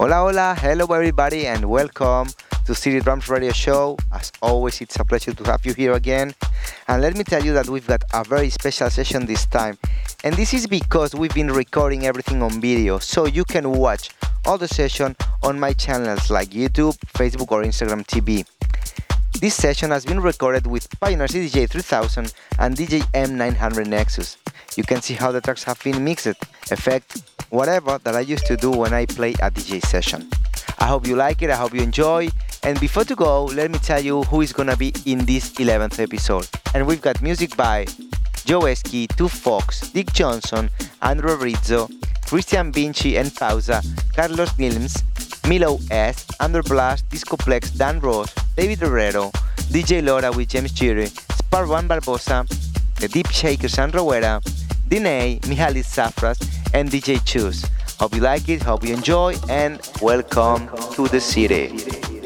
Hola, hola, hello everybody, and welcome to City Drums Radio Show. As always, it's a pleasure to have you here again. And let me tell you that we've got a very special session this time. And this is because we've been recording everything on video, so you can watch all the session on my channels like YouTube, Facebook, or Instagram TV. This session has been recorded with Pioneer CDJ 3000 and DJ M900 Nexus. You can see how the tracks have been mixed, effect, whatever that I used to do when I play a DJ session. I hope you like it, I hope you enjoy. And before to go, let me tell you who is gonna be in this 11th episode. And we've got music by Joeski, Two Fox, Dick Johnson, Andrew Rizzo, Christian Vinci and Pausa, Carlos Nilmmns, Milo S, Underblast, Discoplex, Dan Ross, David Herrero, DJ Laura with James Spar One Barbosa, The Deep Shakers and Rowera, Dine, Mihalis Safras, and DJ Chus. Hope you like it, hope you enjoy, and welcome to the city.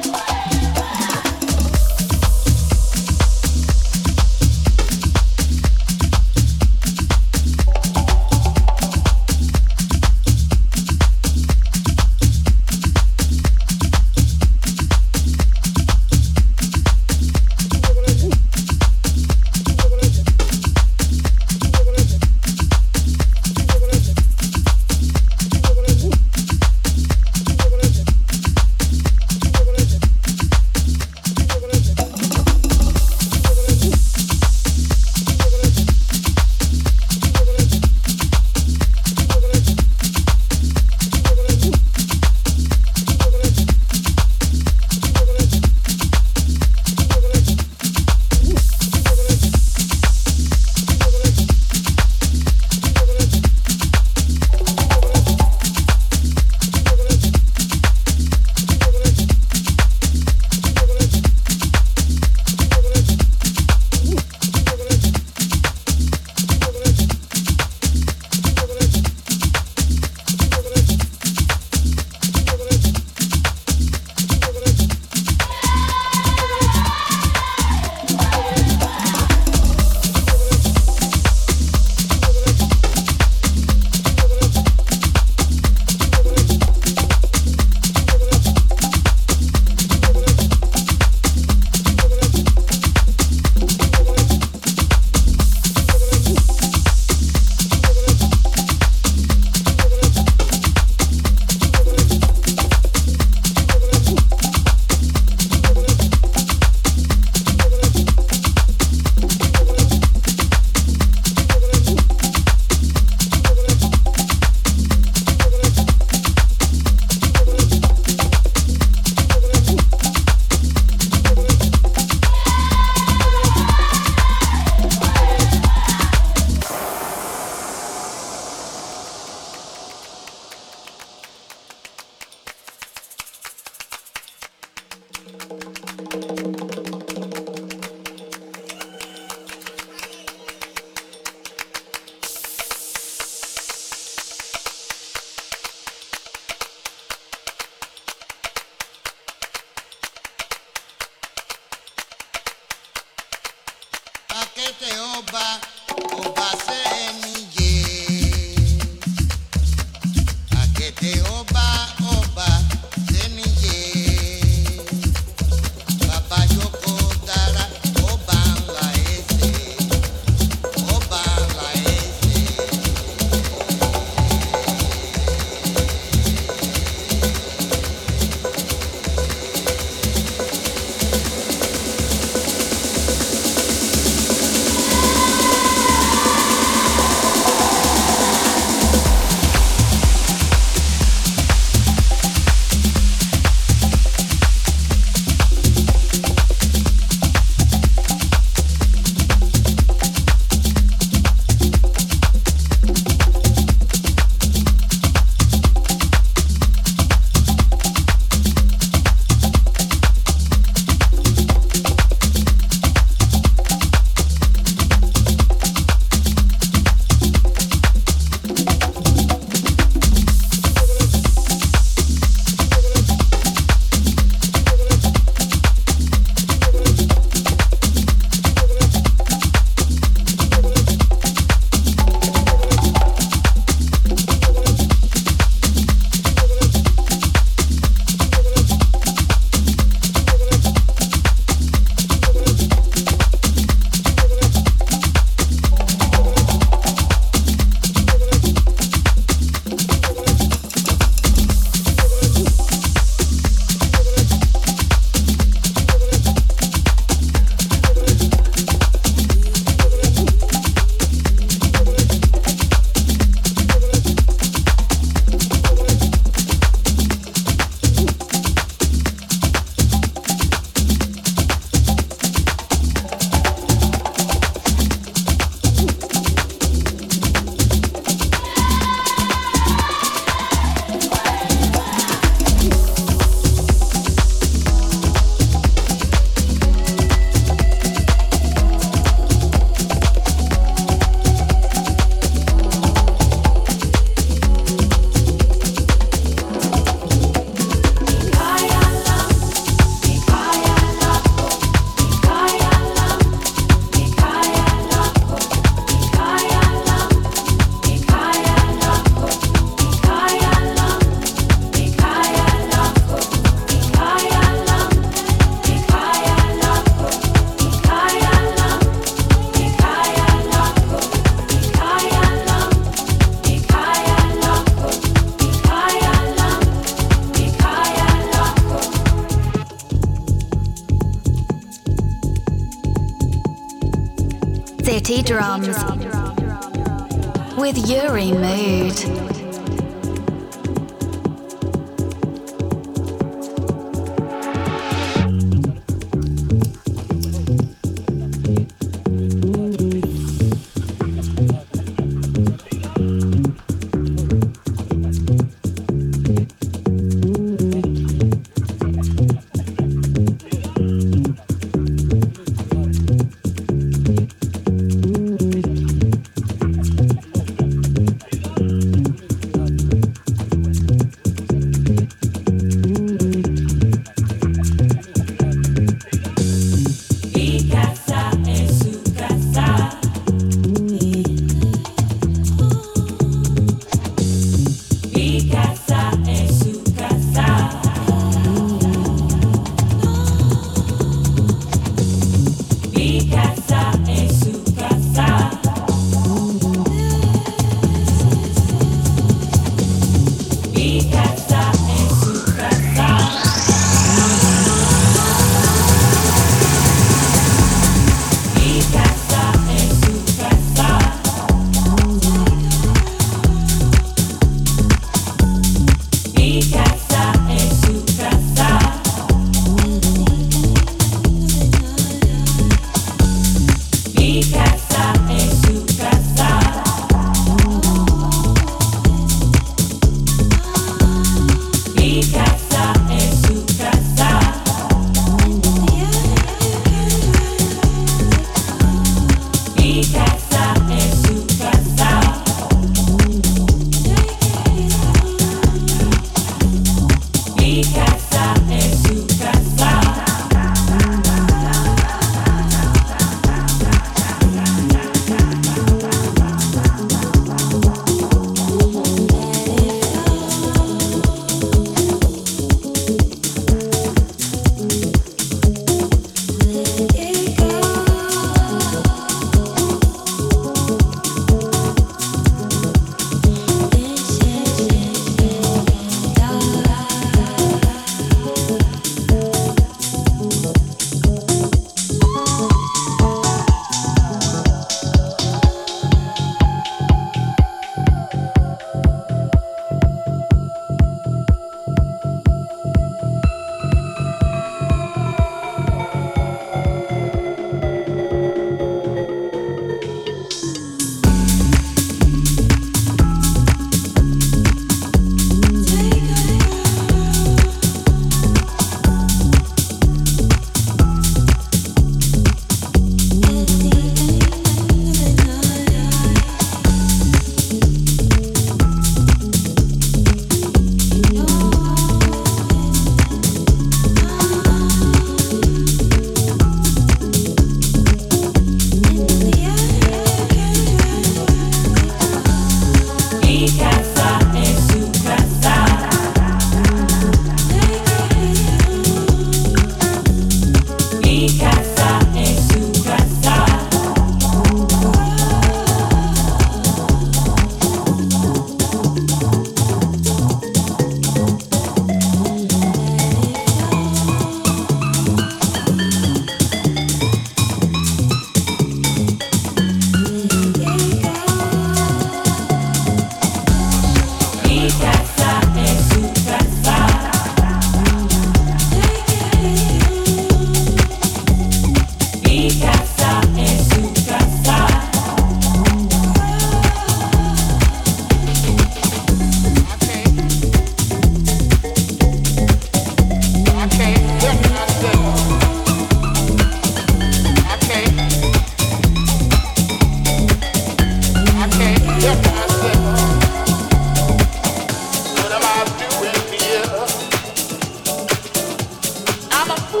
I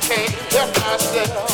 can't help myself.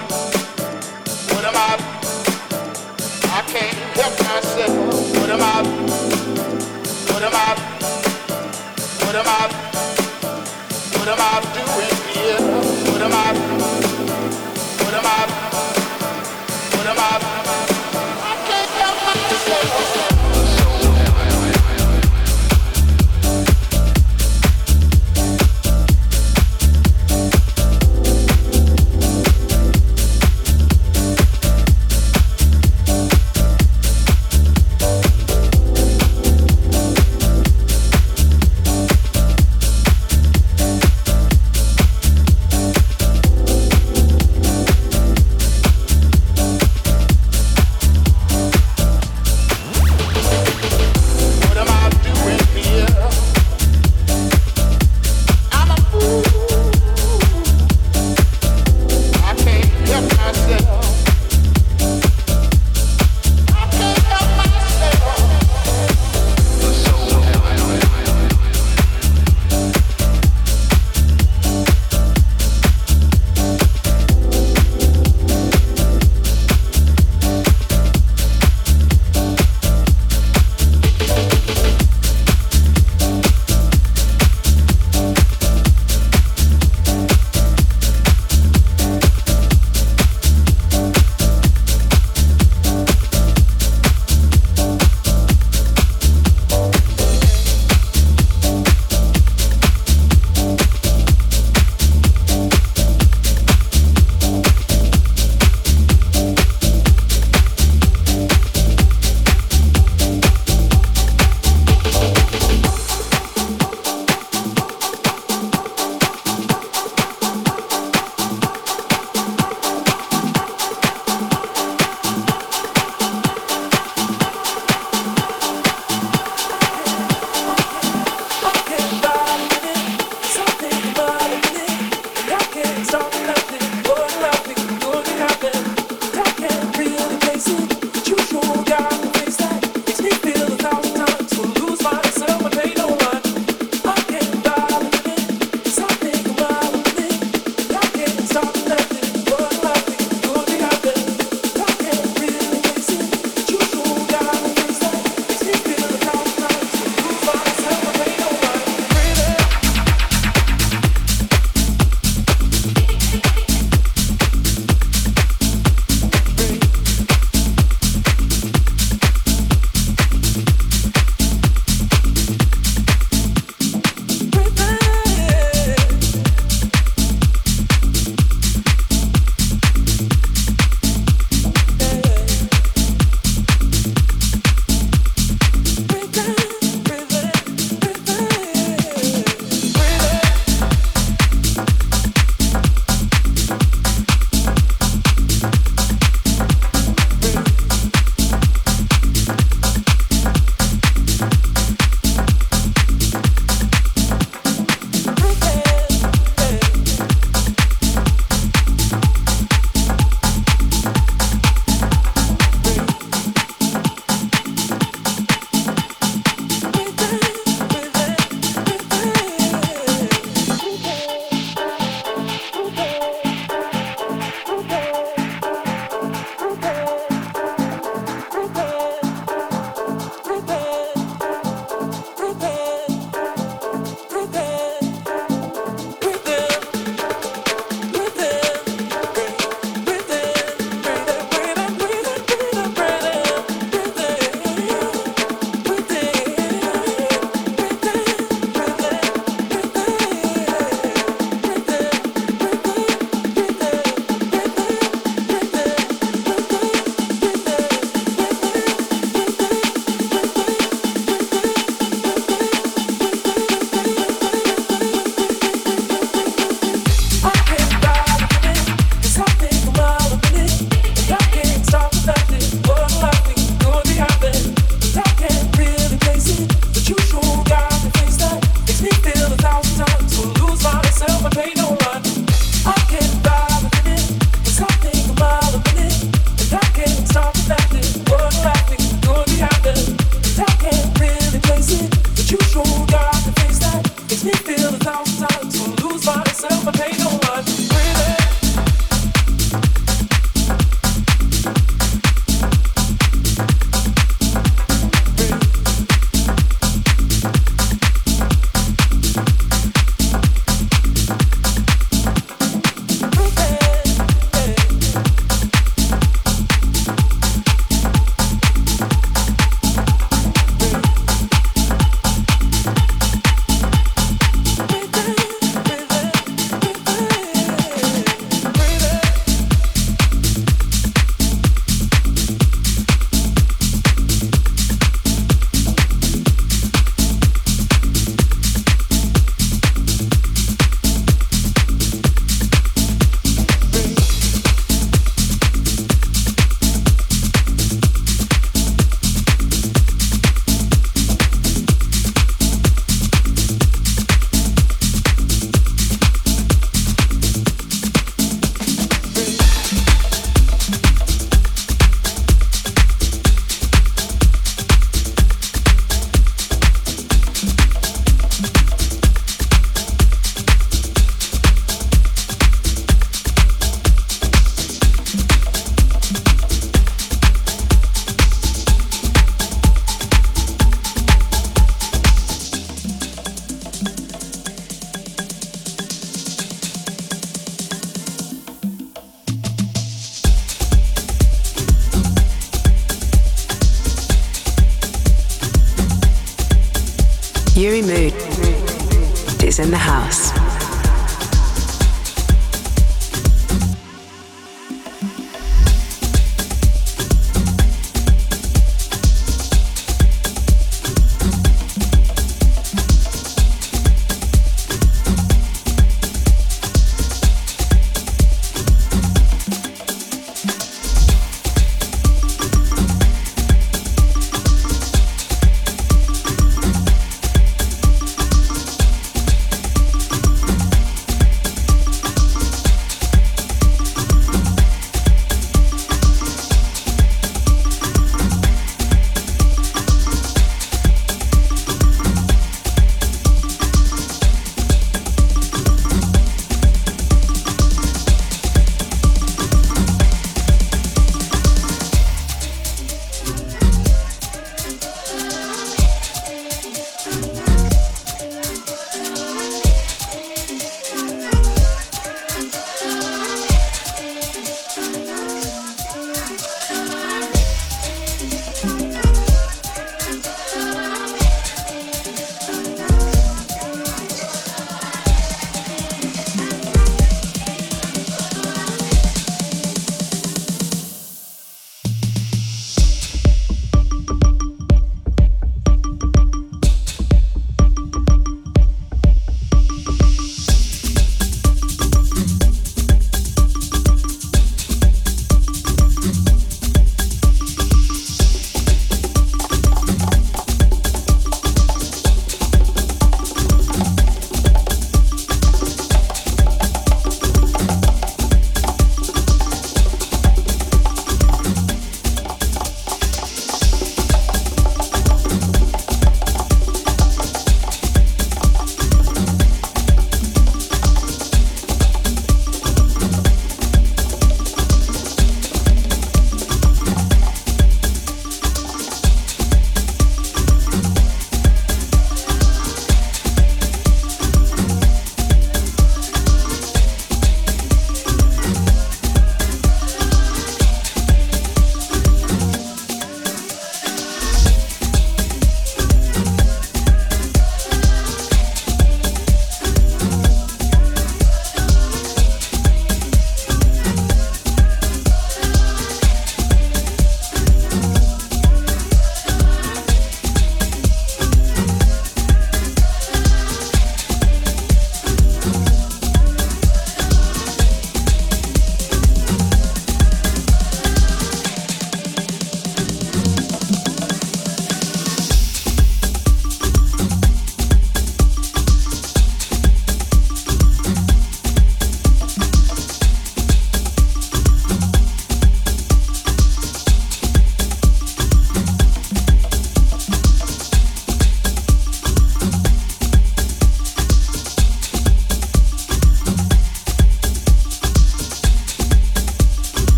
can't help myself. Put 'em up. Put 'em up. Put 'em up. Put 'em up. Do it here. Put 'em up.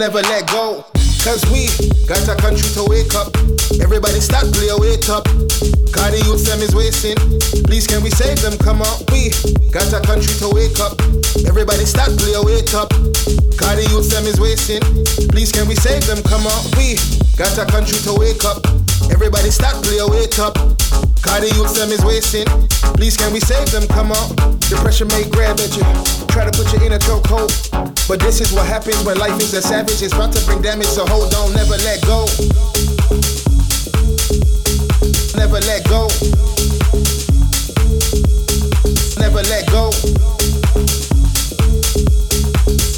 Never let go. Cause we got a country to wake up. Everybody start play wait up. Cause the youth them is wasting. Please can we save them? Come on, we got a country to wake up. Everybody start play wait up. Cause the youth them is wasting. Please can we save them? Come on, we got a country to wake up. Everybody start play wait up. Cause the youth them is wasting. Please can we save them? Come on. Depression may grab at you. Try to put you in a chokehold. But this is what happens when life is a savage. It's about to bring damage, so hold on, never let go. Never let go. Never let go.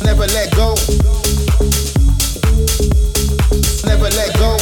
Never let go. Never let go.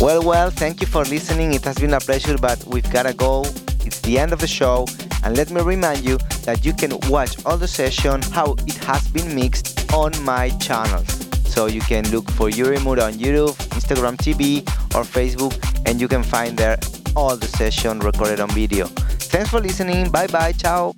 Well, well, thank you for listening. It has been a pleasure, but we've gotta go. It's the end of the show, and let me remind you that you can watch all the session how it has been mixed on my channels. So you can look for Uri Mood on YouTube, Instagram TV, or Facebook, and you can find there all the session recorded on video. Thanks for listening. Bye bye. Ciao.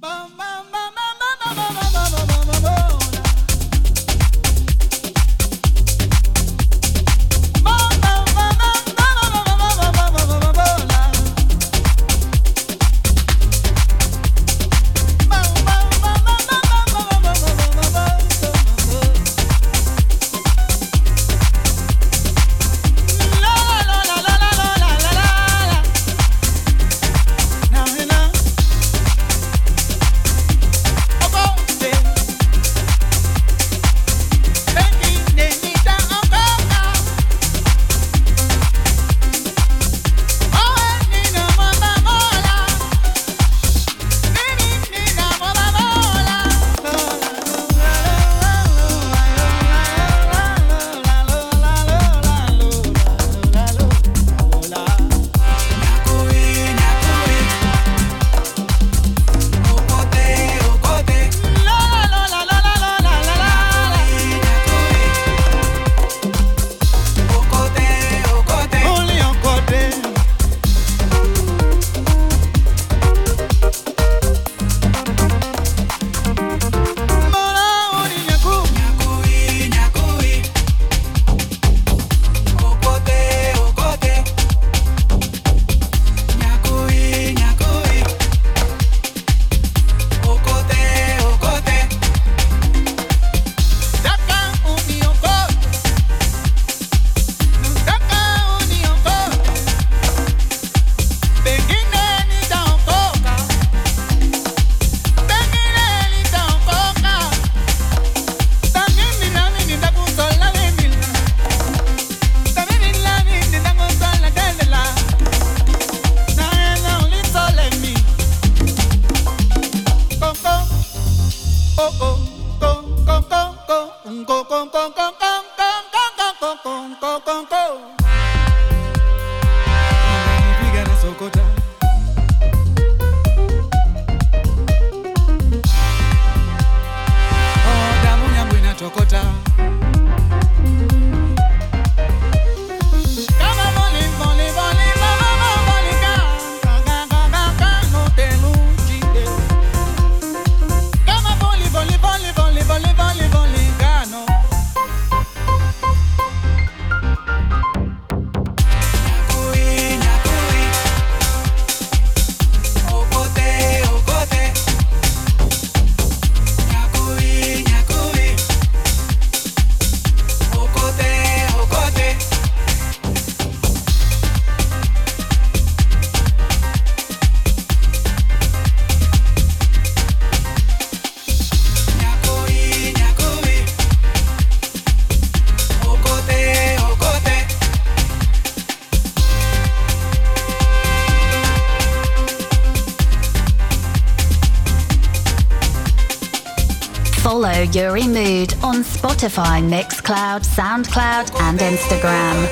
Mood on Spotify, Mixcloud, SoundCloud, and Instagram.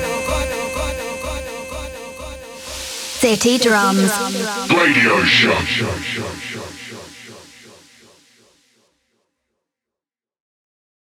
City Drums. Radio Show.